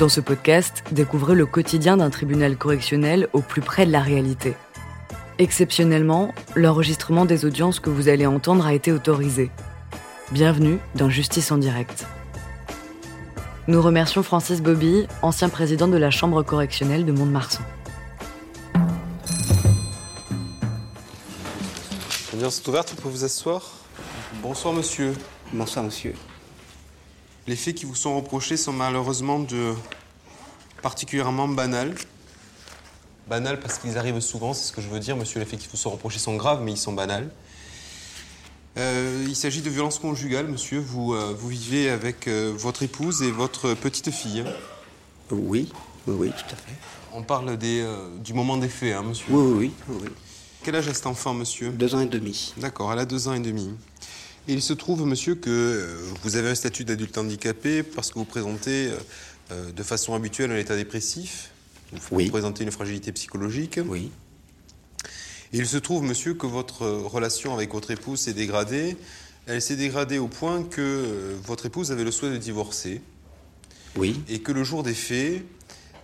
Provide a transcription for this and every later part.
Dans ce podcast, découvrez le quotidien d'un tribunal correctionnel au plus près de la réalité. Exceptionnellement, l'enregistrement des audiences que vous allez entendre a été autorisé. Bienvenue dans Justice en direct. Nous remercions Francis Bobby, ancien président de la Chambre correctionnelle de Mont-de-Marsan. L'audience est ouverte, vous pouvez vous asseoir. Bonsoir monsieur. Bonsoir, monsieur. Les faits qui vous sont reprochés sont malheureusement de particulièrement banals. Banals parce qu'ils arrivent souvent, c'est ce que je veux dire, monsieur. Les faits qui vous sont reprochés sont graves, mais ils sont banals. Euh, il s'agit de violences conjugales, monsieur. Vous, euh, vous vivez avec euh, votre épouse et votre petite fille. Oui, oui, oui, tout à fait. On parle des, du moment des faits, hein, monsieur. Oui, oui, oui, oui, oui. Quel âge a cet enfant, monsieur? Deux ans et demi. D'accord, elle a deux ans et demi. Et il se trouve, monsieur, que euh, vous avez un statut d'adulte handicapé parce que vous présentez euh, euh, de façon habituelle un état dépressif. Vous, Oui. présentez une fragilité psychologique. Oui. Et il se trouve, monsieur, que votre relation avec votre épouse s'est dégradée. Elle s'est dégradée au point que votre épouse avait le souhait de divorcer Oui. et que le jour des faits,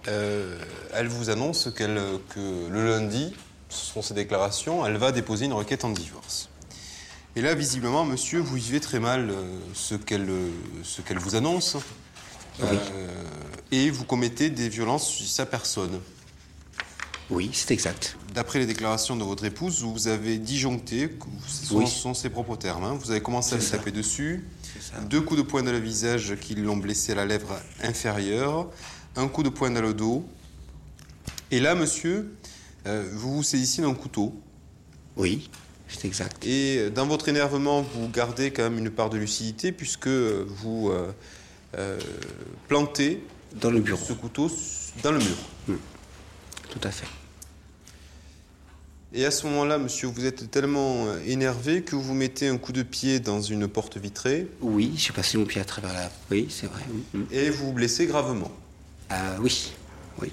euh, elle vous annonce que le lundi, ce sont ses déclarations, elle va déposer une requête en divorce. Et là, visiblement, monsieur, vous vivez très mal euh, ce qu'elle euh, qu'elle vous annonce. Oui. Euh, et vous commettez des violences sur sa personne. Oui, c'est exact. D'après les déclarations de votre épouse, vous avez disjoncté, ce sont, Oui. sont ses propres termes, hein. vous avez commencé à lui taper dessus, deux coups de poing dans le visage qui l'ont blessé à la lèvre inférieure, un coup de poing dans le dos. Et là, monsieur, euh, vous vous saisissez d'un couteau. Oui, c'est exact. Et euh, dans votre énervement, vous gardez quand même une part de lucidité puisque vous euh, euh, plantez Dans le bureau. ce couteau dans le mur. Tout à fait. Et à ce moment-là, monsieur, vous êtes tellement énervé que vous mettez un coup de pied dans une porte vitrée Oui, j'ai passé mon pied à travers la. Oui, c'est vrai. Et vous vous blessez gravement. Ah oui, oui.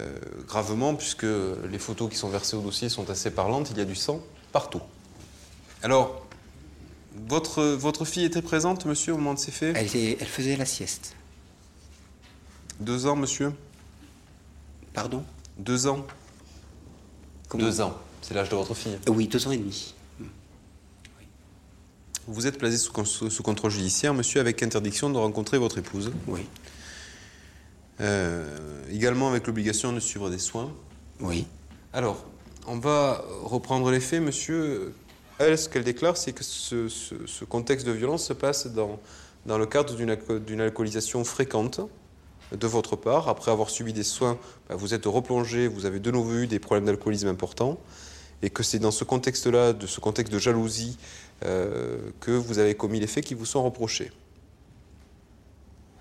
Euh, gravement, puisque les photos qui sont versées au dossier sont assez parlantes, il y a du sang partout. Alors, votre, votre fille était présente, monsieur, au moment de ces faits Elle, était- elle faisait la sieste. Deux ans, monsieur Pardon Deux ans Comment Deux ans, c'est l'âge de votre fille. Euh, Oui, deux ans et demi. Vous êtes placé sous contrôle judiciaire, monsieur, avec interdiction de rencontrer votre épouse. Oui. Euh, également avec l'obligation de suivre des soins. Oui. Alors, on va reprendre les faits, monsieur. Elle, ce qu'elle déclare, c'est que ce, ce- ce contexte de violence se passe dans, dans le cadre d'une alcoolisation fréquente de votre part. Après avoir subi des soins, bah, vous êtes replongé, vous avez de nouveau eu des problèmes d'alcoolisme importants. Et que c'est dans ce contexte-là, de ce contexte de jalousie, euh, que vous avez commis les faits qui vous sont reprochés.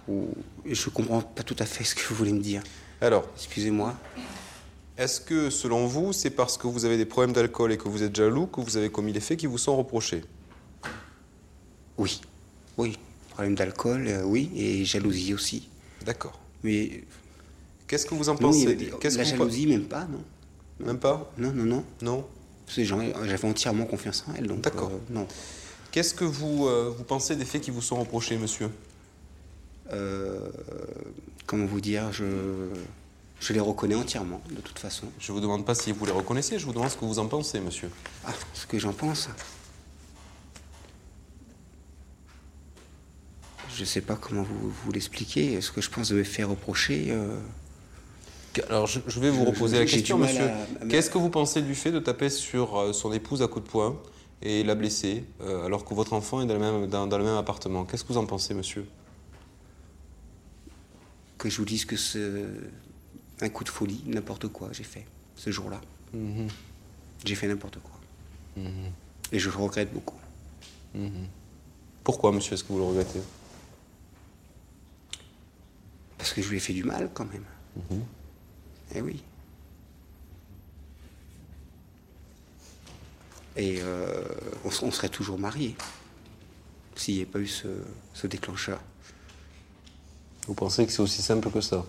Ou- Je comprends pas tout à fait ce que vous voulez me dire. Alors, Excusez-moi. est-ce que, selon vous, c'est parce que vous avez des problèmes d'alcool et que vous êtes jaloux que vous avez commis les faits qui vous sont reprochés? Oui. Oui. Problème d'alcool, euh, oui, et jalousie aussi. D'accord. Mais Qu'est-ce que vous en non, pensez avait- la que vous jalousie, même pas, non. Même pas? Non, non, non. Non J'avais entièrement confiance en elle, donc. D'accord. euh, non. Qu'est-ce que vous, euh, vous pensez des faits qui vous sont reprochés, monsieur? Comment vous dire je, je les reconnais entièrement, de toute façon. Je vous demande pas si vous les reconnaissez, je vous demande ce que vous en pensez, monsieur. Ah, ce que j'en pense. Je sais pas comment vous, vous l'expliquer. Ce que je pense de me faire reprocher. euh, Alors, je, je vais vous reposer je- la question, monsieur. à- Qu'est-ce que vous pensez du fait de taper sur euh, son épouse à coups de poing et la blesser, euh, alors que votre enfant est dans le même, dans, dans le même appartement? Qu'est-ce que vous en pensez, monsieur? Que je vous dise que c'est un coup de folie, n'importe quoi, j'ai fait ce jour-là. Mhm. J'ai fait n'importe quoi. Mhm. Et je le regrette beaucoup. Pourquoi, monsieur, est-ce que vous le regrettez? Parce que je lui ai fait du mal quand même. Eh oui. Et euh, on, serait toujours mariés s'il n'y avait pas eu ce, ce déclencheur. Vous pensez que c'est aussi simple que ça?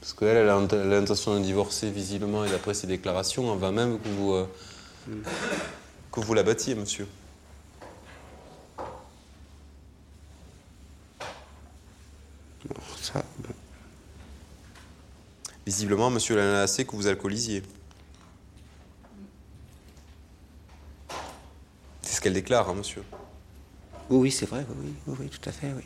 Parce qu'elle, elle a l'intention de divorcer visiblement, et d'après ses déclarations, on va même que vous, euh, mm. que vous la battiez, monsieur. Oh, ça... Bah. Visiblement, monsieur l'a assez que vous alcoolisiez. C'est ce qu'elle déclare, hein, monsieur. Oui, oui, c'est vrai, oui, oui, tout à fait, oui.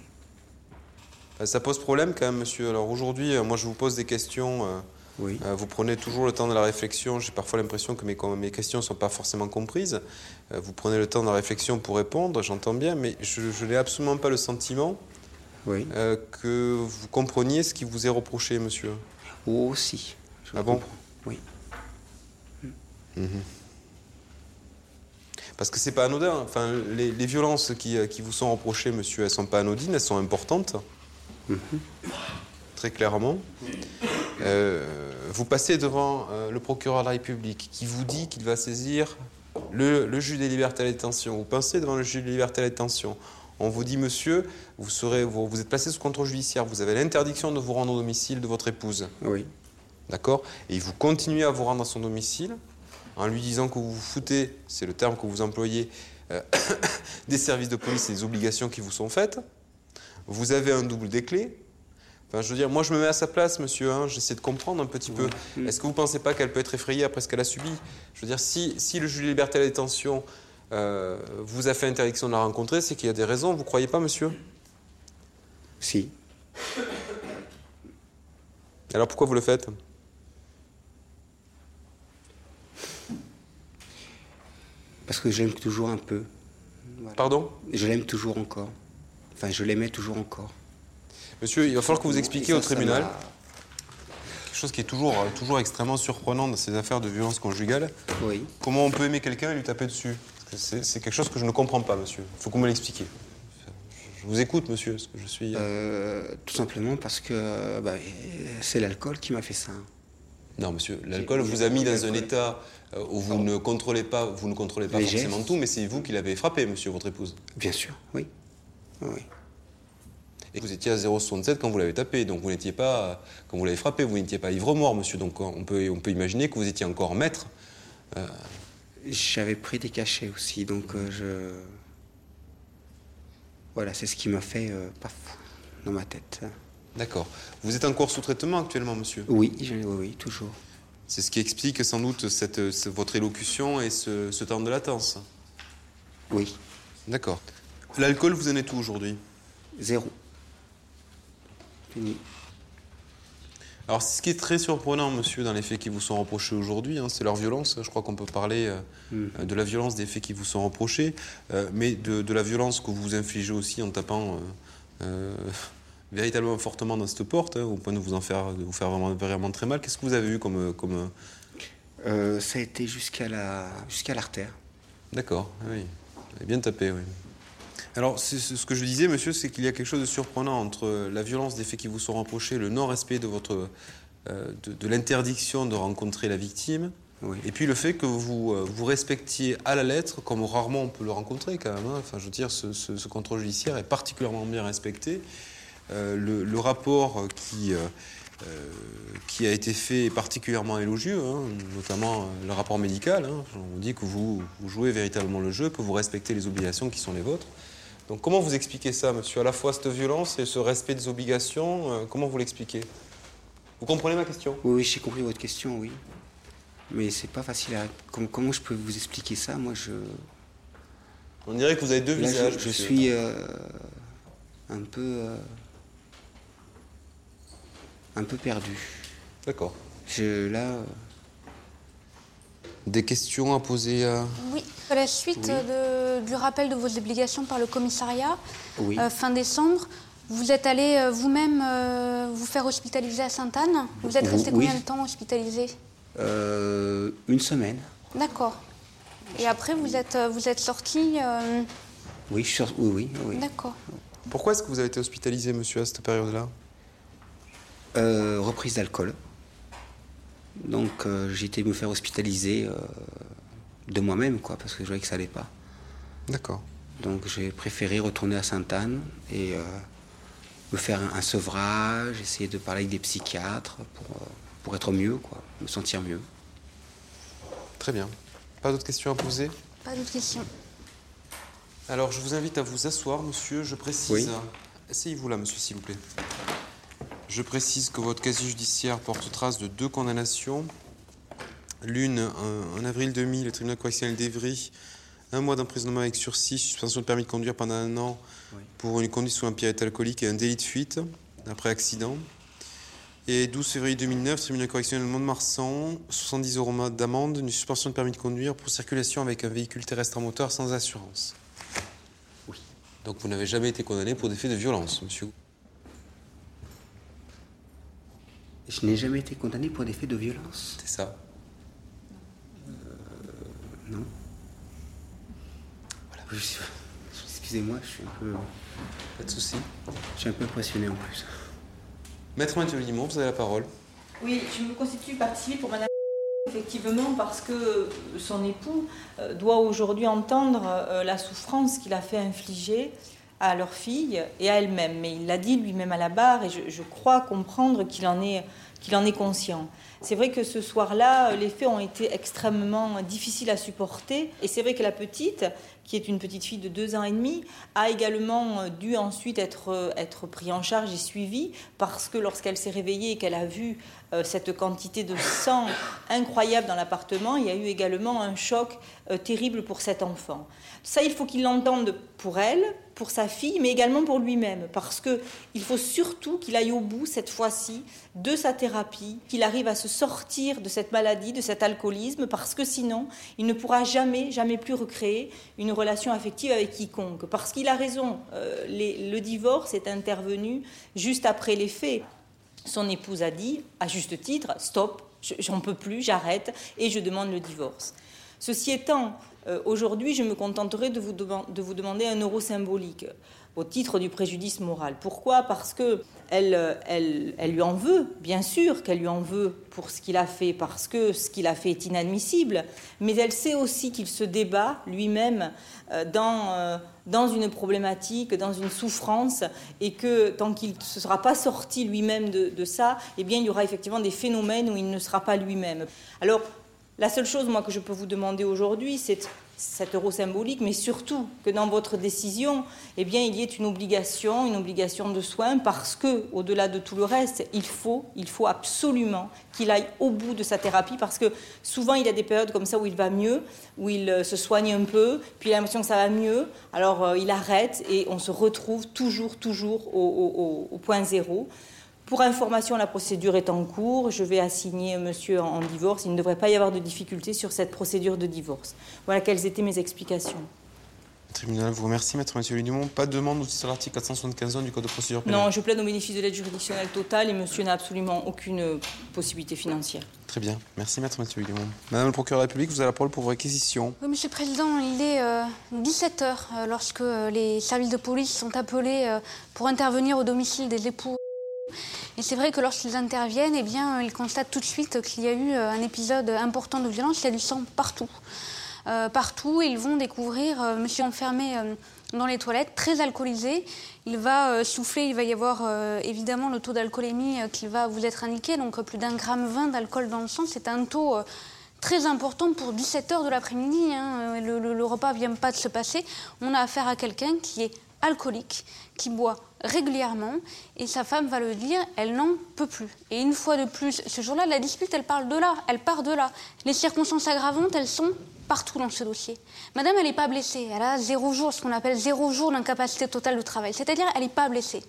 Euh, Ça pose problème quand même, monsieur. Alors aujourd'hui, euh, moi je vous pose des questions. euh, Oui. vous prenez toujours le temps de la réflexion. J'ai parfois l'impression que mes, mes questions ne sont pas forcément comprises. Vous prenez le temps de la réflexion pour répondre, j'entends bien, mais je, je n'ai absolument pas le sentiment Oui. que vous compreniez ce qui vous est reproché, monsieur. Oh, si. je Ah bon comprends. Oui. Parce que c'est pas anodin. Enfin, les, les violences qui, qui vous sont reprochées, monsieur, elles sont pas anodines, elles sont importantes. Très clairement. Euh, vous passez devant euh, le procureur de la République qui vous dit qu'il va saisir le, le juge des libertés à la détention. Vous passez devant le juge des libertés à la détention. On vous dit, monsieur, vous, serez, vous, vous êtes placé sous contrôle judiciaire, vous avez l'interdiction de vous rendre au domicile de votre épouse. Oui. D'accord? Et vous continuez à vous rendre à son domicile en lui disant que vous vous foutez, c'est le terme que vous employez, euh, des services de police et des obligations qui vous sont faites. Vous avez un double des clés. Enfin, je veux dire, moi je me mets à sa place, monsieur, hein, j'essaie de comprendre un petit peu. Est-ce que vous ne pensez pas qu'elle peut être effrayée après ce qu'elle a subi? Je veux dire, si, si le juge de liberté à la détention euh, vous a fait interdiction de la rencontrer, c'est qu'il y a des raisons, vous ne croyez pas, monsieur? Si. Alors pourquoi vous le faites? Parce que je l'aime toujours un peu. Voilà. Pardon? Je l'aime toujours encore. Enfin, je l'aimais toujours encore. Monsieur, il va falloir que vous expliquiez ça, au tribunal. Quelque chose qui est toujours, euh, toujours extrêmement surprenant dans ces affaires de violence conjugale. Oui. Comment on peut aimer quelqu'un et lui taper dessus? Que C'est quelque chose que je ne comprends pas, monsieur. Il faut que vous me l'expliquiez. Je vous écoute, monsieur, parce que je suis... Euh, tout simplement parce que euh, bah, c'est l'alcool qui m'a fait ça. Non, monsieur, l'alcool vous a mis dans un état euh, où vous ne contrôlez pas, vous ne contrôlez pas Les forcément gestes. tout, mais c'est vous qui l'avez frappé, monsieur, votre épouse. Bien sûr, oui. Oui. Et vous étiez à 0,67 quand vous l'avez tapé, donc vous n'étiez pas, quand vous l'avez frappé, vous n'étiez pas ivre-mort, monsieur. Donc on peut, on peut imaginer que vous étiez encore maître. J'avais pris des cachets aussi, donc euh, je. Voilà, c'est ce qui m'a fait euh, paf dans ma tête. D'accord. Vous êtes encore sous traitement actuellement, monsieur? Oui, je- oui, oui, toujours. C'est ce qui explique sans doute cette, ce- votre élocution et ce, ce temps de latence. Oui, D'accord. L'alcool, vous en êtes où aujourd'hui? Zéro. Fini. Alors, ce qui est très surprenant, monsieur, dans les faits qui vous sont reprochés aujourd'hui, hein, c'est leur violence. Je crois qu'on peut parler euh, euh, de la violence des faits qui vous sont reprochés, euh, mais de, de la violence que vous infligez aussi en tapant euh, véritablement fortement dans cette porte, hein, au point de vous en faire, de vous faire vraiment, vraiment très mal. Qu'est-ce que vous avez eu comme, comme ça a été jusqu'à la jusqu'à l'artère. D'accord, oui. Vous avez bien tapé, oui. Alors, ce que je disais, monsieur, c'est qu'il y a quelque chose de surprenant entre la violence des faits qui vous sont reprochés, le non-respect de votre euh, de, de l'interdiction de rencontrer la victime, Oui. et puis le fait que vous euh, vous respectiez à la lettre, comme rarement on peut le rencontrer quand même. hein. Enfin, je veux dire, ce, ce- ce contrôle judiciaire est particulièrement bien respecté. Euh, le, le rapport qui qui a été fait est particulièrement élogieux, hein, notamment le rapport médical. hein. On dit que vous, vous jouez véritablement le jeu, que vous respectez les obligations qui sont les vôtres. Donc comment vous expliquez ça, monsieur? À la fois cette violence et ce respect des obligations, euh, comment vous l'expliquez? Vous comprenez ma question? Oui, oui, j'ai compris votre question, oui. Mais c'est pas facile à. Comment, comment je peux vous expliquer ça? Moi, je. On dirait que vous avez deux Là, visages. je, je suis euh, un peu. euh, un peu perdu. D'accord. Je, là. Des questions à poser à... Oui, à la suite de- du rappel de vos obligations par le commissariat, Oui. euh, fin décembre, vous êtes allé euh, vous-même euh, vous faire hospitaliser à Sainte-Anne. Vous êtes resté Oui. combien de temps hospitalisé euh, une semaine. D'accord. Et après, vous êtes, vous êtes sorti. euh, Oui, je suis sur- oui, oui, oui. D'accord. Pourquoi est-ce que vous avez été hospitalisé, monsieur, à cette période-là? Euh, reprise d'alcool. Donc euh, j'ai été me faire hospitaliser euh, de moi-même, quoi, parce que je voyais que ça allait pas. D'accord. Donc j'ai préféré retourner à Sainte-Anne et euh, me faire un, un sevrage, essayer de parler avec des psychiatres pour, euh, pour être mieux, quoi, me sentir mieux. Très bien. Pas d'autres questions à poser? Pas d'autres questions. Alors, je vous invite à vous asseoir, monsieur. Je précise. Oui. Asseyez-vous là, monsieur, s'il vous plaît. Je précise que votre casier judiciaire porte trace de deux condamnations. L'une, en avril 2000, le tribunal correctionnel d'Evry, un mois d'emprisonnement avec sursis, suspension de permis de conduire pendant un an pour une conduite sous un alcoolique et un délit de fuite après accident. Et 12 février 2009, tribunal correctionnel de Mont-de-Marsan, 70 euros d'amende, une suspension de permis de conduire pour circulation avec un véhicule terrestre en moteur sans assurance. Oui. Donc vous n'avez jamais été condamné pour des faits de violence, monsieur Je n'ai jamais été condamné pour des faits de violence. C'est ça euh, Non. Voilà. Excusez-moi, je suis un peu. Pas de souci. Je suis un peu impressionné en plus. Maître Mathieu Limon, vous avez la parole. Oui, je me constitue partie civile pour Madame effectivement parce que son époux euh, doit aujourd'hui entendre euh, la souffrance qu'il a fait infliger à leur fille et à elle-même. Mais il l'a dit lui-même à la barre et je, crois comprendre qu'il en est qu'il en est conscient. C'est vrai que ce soir-là, les faits ont été extrêmement difficiles à supporter. Et c'est vrai que la petite, qui est une petite fille de deux ans et demi, a également dû ensuite être, être prise en charge et suivie parce que lorsqu'elle s'est réveillée et qu'elle a vu euh, cette quantité de sang incroyable dans l'appartement, il y a eu également un choc euh, terrible pour cet enfant. Ça, il faut qu'il l'entende pour elle, pour sa fille, mais également pour lui-même, parce qu'il faut surtout qu'il aille au bout cette fois-ci de sa thérapie, qu'il arrive à se sortir de cette maladie, de cet alcoolisme, parce que sinon, il ne pourra jamais, jamais plus recréer une relation affective avec quiconque. Parce qu'il a raison, euh, le divorce est intervenu juste après les faits. Son épouse a dit, à juste titre, stop, j'en peux plus, j'arrête, et je demande le divorce. Ceci étant, euh, aujourd'hui, je me contenterai de vous, de vous, demander un euro symbolique au titre du préjudice moral. Pourquoi? Parce que elle, elle, elle, lui en veut, bien sûr qu'elle lui en veut pour ce qu'il a fait, parce que ce qu'il a fait est inadmissible, mais elle sait aussi qu'il se débat lui-même euh, dans, euh, dans une problématique, dans une souffrance, et que tant qu'il ne sera pas sorti lui-même de, de, ça, eh bien, il y aura effectivement des phénomènes où il ne sera pas lui-même. Alors, la seule chose, moi, que je peux vous demander aujourd'hui, c'est cet euro symbolique, mais surtout que dans votre décision, eh bien, il y ait une obligation, une obligation de soins, parce que, au-delà de tout le reste, il faut, il faut absolument qu'il aille au bout de sa thérapie, parce que souvent, il y a des périodes comme ça où il va mieux, où il euh, se soigne un peu, puis il a l'impression que ça va mieux, alors euh, il arrête et on se retrouve toujours, toujours au point zéro. Pour information, la procédure est en cours. Je vais assigner monsieur en, divorce. Il ne devrait pas y avoir de difficulté sur cette procédure de divorce. Voilà quelles étaient mes explications. Le tribunal vous remercie, maître Mathieu Dumont. Pas de demande sur l'article 475 du Code de procédure pénale Non, je plaide au bénéfice de l'aide juridictionnelle totale et monsieur n'a absolument aucune possibilité financière. Très bien. Merci, maître Mathieu Dumont. Madame le procureur de la République, vous avez la parole pour vos réquisitions. Oui, monsieur le président, il est 17h euh, euh, lorsque euh, les services de police sont appelés pour intervenir au domicile des époux. Et c'est vrai que lorsqu'ils interviennent, eh bien, ils constatent tout de suite qu'il y a eu euh, un épisode important de violence, il y a du sang partout. Euh, partout, ils vont découvrir euh, monsieur enfermé dans les toilettes, très alcoolisé. Il va souffler, il va y avoir évidemment le taux d'alcoolémie qui va vous être indiqué, donc plus d'un gramme 20 d'alcool dans le sang. C'est un taux très important pour 17 heures de l'après-midi. Hein. Le, repas vient pas de se passer. On a affaire à quelqu'un qui est alcoolique, qui boit régulièrement, et sa femme va le dire, elle n'en peut plus. Et une fois de plus, ce jour-là, la dispute, elle parle de là, elle part de là. Les circonstances aggravantes, elles sont partout dans ce dossier. Madame, elle n'est pas blessée, elle a zéro jour, ce qu'on appelle zéro jour d'incapacité totale de travail, c'est-à-dire elle n'est pas blessée.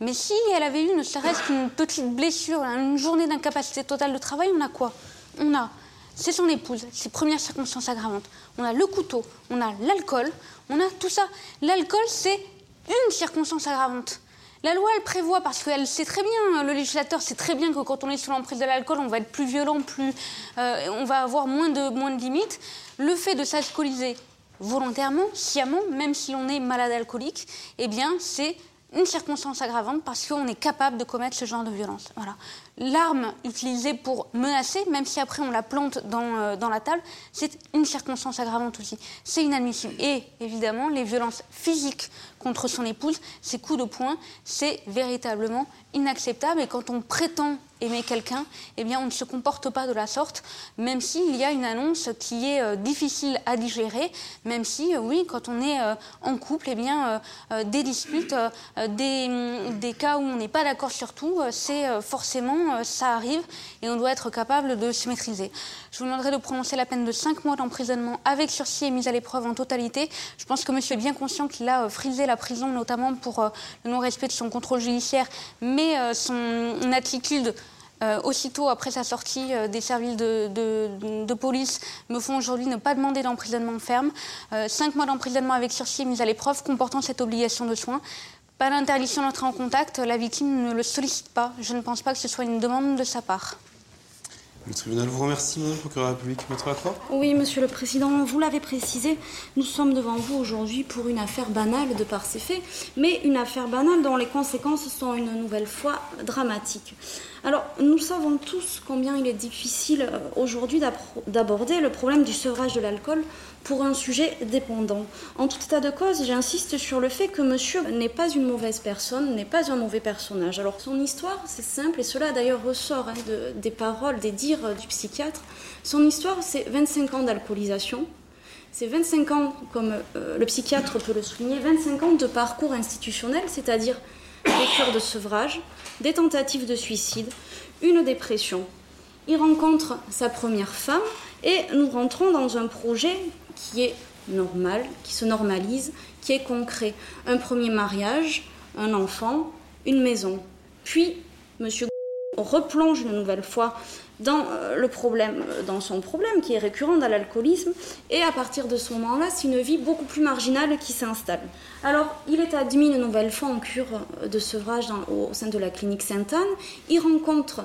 Mais si elle avait eu ne serait-ce qu'une petite blessure, une journée d'incapacité totale de travail, on a quoi? On a, c'est son épouse, ses premières circonstances aggravantes. On a le couteau, on a l'alcool, on a tout ça. L'alcool, c'est une circonstance aggravante. La loi, elle prévoit, parce qu'elle sait très bien, le législateur sait très bien que quand on est sous l'emprise de l'alcool, on va être plus violent, plus, euh, on va avoir moins de, moins de limites. Le fait de s'alcooliser volontairement, sciemment, même si l'on est malade alcoolique, eh bien, c'est une circonstance aggravante parce qu'on est capable de commettre ce genre de violence. Voilà. L'arme utilisée pour menacer, même si après on la plante dans, euh, dans la table, c'est une circonstance aggravante aussi. C'est inadmissible. Et évidemment, les violences physiques contre son épouse, ces coups de poing, c'est véritablement inacceptable. Et quand on prétend aimer quelqu'un, eh bien, on ne se comporte pas de la sorte, même s'il y a une annonce qui est euh, difficile à digérer, même si, euh, oui, quand on est euh, en couple, eh bien, des disputes, des, des, cas où on n'est pas d'accord sur tout, c'est forcément, ça arrive, et on doit être capable de se maîtriser. Je vous demanderai de prononcer la peine de 5 mois d'emprisonnement avec sursis et mise à l'épreuve en totalité. Je pense que monsieur est bien conscient qu'il a frisé la prison, notamment pour le non-respect de son contrôle judiciaire, mais son attitude euh, aussitôt après sa sortie euh, des services de, police, me font aujourd'hui ne pas demander d'emprisonnement ferme. Euh, cinq mois d'emprisonnement avec sursis et mise à l'épreuve comportant cette obligation de soins. Pas d'interdiction d'entrer en contact, la victime ne le sollicite pas. Je ne pense pas que ce soit une demande de sa part. Le tribunal vous remercie, Madame procureur de la République. Maître Lacroix Oui, Monsieur le Président, vous l'avez précisé, nous sommes devant vous aujourd'hui pour une affaire banale de par ses faits, mais une affaire banale dont les conséquences sont une nouvelle fois dramatiques. Alors, nous savons tous combien il est difficile euh, aujourd'hui d'aborder le problème du sevrage de l'alcool pour un sujet dépendant. En tout état de cause, j'insiste sur le fait que monsieur n'est pas une mauvaise personne, n'est pas un mauvais personnage. Alors, son histoire, c'est simple, et cela d'ailleurs ressort hein, des paroles, des dires du psychiatre. Son histoire, c'est 25 ans d'alcoolisation, c'est 25 ans, comme euh, le psychiatre peut le souligner, 25 ans de parcours institutionnel, c'est-à-dire des cures de sevrage, des tentatives de suicide, une dépression. Il rencontre sa première femme et nous rentrons dans un projet qui est normal, qui se normalise, qui est concret. Un premier mariage, un enfant, une maison. Puis, replonge une nouvelle fois dans euh, euh, dans son problème qui est récurrent dans l'alcoolisme, et à partir de ce moment-là, c'est une vie beaucoup plus marginale qui s'installe. Alors, il est admis une nouvelle fois en cure euh, de sevrage au, sein de la clinique Sainte-Anne. Il rencontre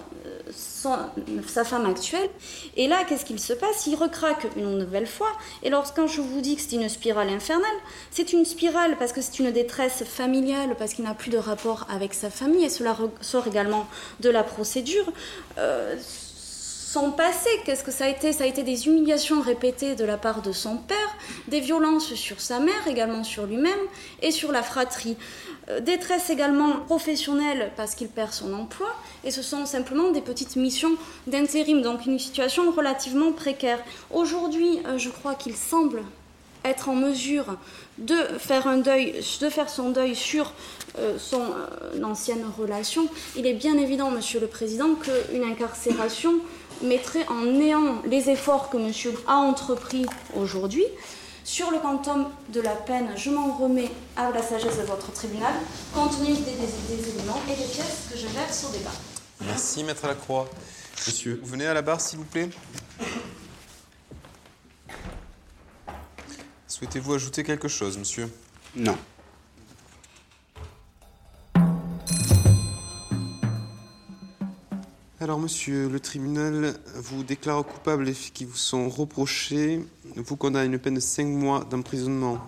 sa femme actuelle, et là, qu'est-ce qu'il se passe? Il recraque une nouvelle fois. Et lorsqu'un je vous dis que c'est une spirale infernale, c'est une spirale parce que c'est une détresse familiale, parce qu'il n'a plus de rapport avec sa famille, et cela ressort également de la procédure son passé, qu'est-ce que ça a été? Ça a été des humiliations répétées de la part de son père, des violences sur sa mère, également sur lui-même, et sur la fratrie. Euh, détresse également professionnelle parce qu'il perd son emploi, et ce sont simplement des petites missions d'intérim, donc une situation relativement précaire. Aujourd'hui, euh, je crois qu'il semble être en mesure de faire son deuil sur euh, son ancienne relation, il est bien évident, Monsieur le Président, qu'une incarcération mettrait en néant les efforts que monsieur a entrepris aujourd'hui. Sur le quantum de la peine, je m'en remets à la sagesse de votre tribunal, compte tenu des, éléments et des pièces que je verse au débat. Merci, Maître Lacroix. Monsieur, vous venez à la barre, s'il vous plaît Souhaitez-vous ajouter quelque chose, monsieur? Non. Alors, monsieur, le tribunal vous déclare coupable les faits qui vous sont reprochés, vous condamne à une peine de 5 mois d'emprisonnement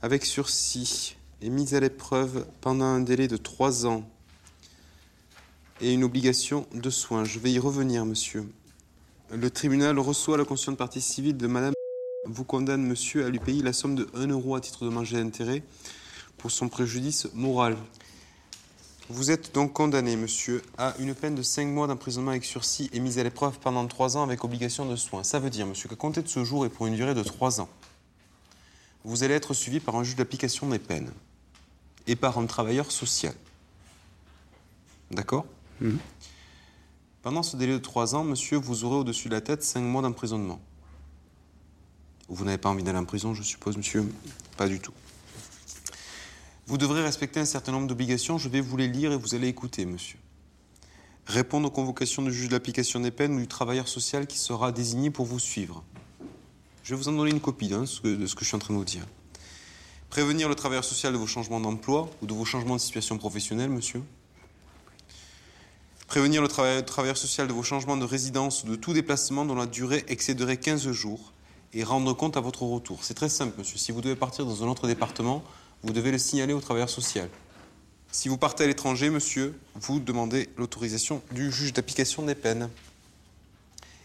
avec sursis et mise à l'épreuve pendant un délai de 3 ans et une obligation de soins. Je vais y revenir, monsieur. Le tribunal reçoit la conscience de partie civile de madame vous condamne, monsieur, à lui payer la somme de 1 euro à titre de manger d'intérêt pour son préjudice moral. Vous êtes donc condamné, monsieur, à une peine de 5 mois d'emprisonnement avec sursis et mise à l'épreuve pendant 3 ans avec obligation de soins. Ça veut dire, monsieur, qu'à compter de ce jour et pour une durée de 3 ans, vous allez être suivi par un juge d'application des peines et par un travailleur social. D'accord? Mhm. Pendant ce délai de 3 ans, monsieur, vous aurez au-dessus de la tête 5 mois d'emprisonnement. Vous n'avez pas envie d'aller en prison, je suppose, monsieur? Pas du tout. Vous devrez respecter un certain nombre d'obligations. Je vais vous les lire et vous allez écouter, monsieur. Répondre aux convocations du juge de l'application des peines ou du travailleur social qui sera désigné pour vous suivre. Je vais vous en donner une copie hein, de ce que je suis en train de vous dire. Prévenir le travailleur social de vos changements d'emploi ou de vos changements de situation professionnelle, monsieur. Prévenir le travailleur social de vos changements de résidence ou de tout déplacement dont la durée excéderait 15 jours et rendre compte à votre retour. C'est très simple, monsieur. Si vous devez partir dans un autre département, vous devez le signaler au travailleur social. Si vous partez à l'étranger, monsieur, vous demandez l'autorisation du juge d'application des peines.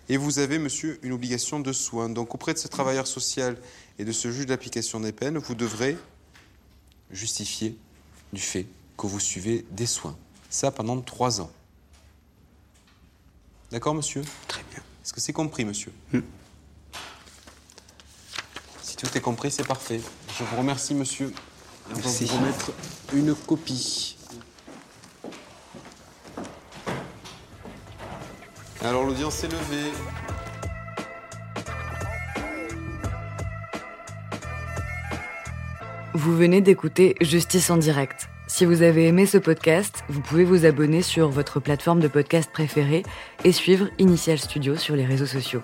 Et vous avez, monsieur, une obligation de soins. Donc auprès de ce travailleur social et de ce juge d'application des peines, vous devrez justifier du fait que vous suivez des soins. Ça pendant trois ans. D'accord, monsieur? Très bien. Est-ce que c'est compris, monsieur? Hmm. Si tout est compris, c'est parfait. Je vous remercie, monsieur. On va Merci. vous remettre une copie. Alors, l'audience est levée. Vous venez d'écouter Justice en direct. Si vous avez aimé ce podcast, vous pouvez vous abonner sur votre plateforme de podcast préférée et suivre Initial Studio sur les réseaux sociaux.